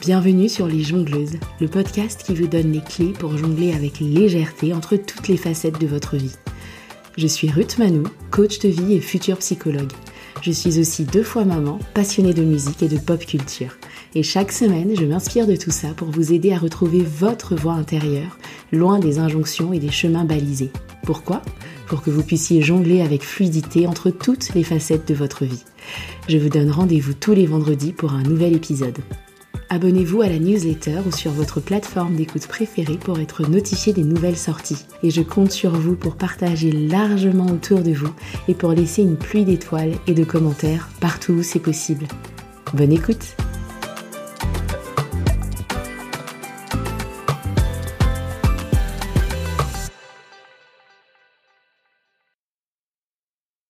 Bienvenue sur Les Jongleuses, le podcast qui vous donne les clés pour jongler avec légèreté entre toutes les facettes de votre vie. Je suis Ruth Manou, coach de vie et future psychologue. Je suis aussi deux fois maman, passionnée de musique et de pop culture. Et chaque semaine, je m'inspire de tout ça pour vous aider à retrouver votre voix intérieure, loin des injonctions et des chemins balisés. Pourquoi? Pour que vous puissiez jongler avec fluidité entre toutes les facettes de votre vie. Je vous donne rendez-vous tous les vendredis pour un nouvel épisode. Abonnez-vous à la newsletter ou sur votre plateforme d'écoute préférée pour être notifié des nouvelles sorties. Et je compte sur vous pour partager largement autour de vous et pour laisser une pluie d'étoiles et de commentaires partout où c'est possible. Bonne écoute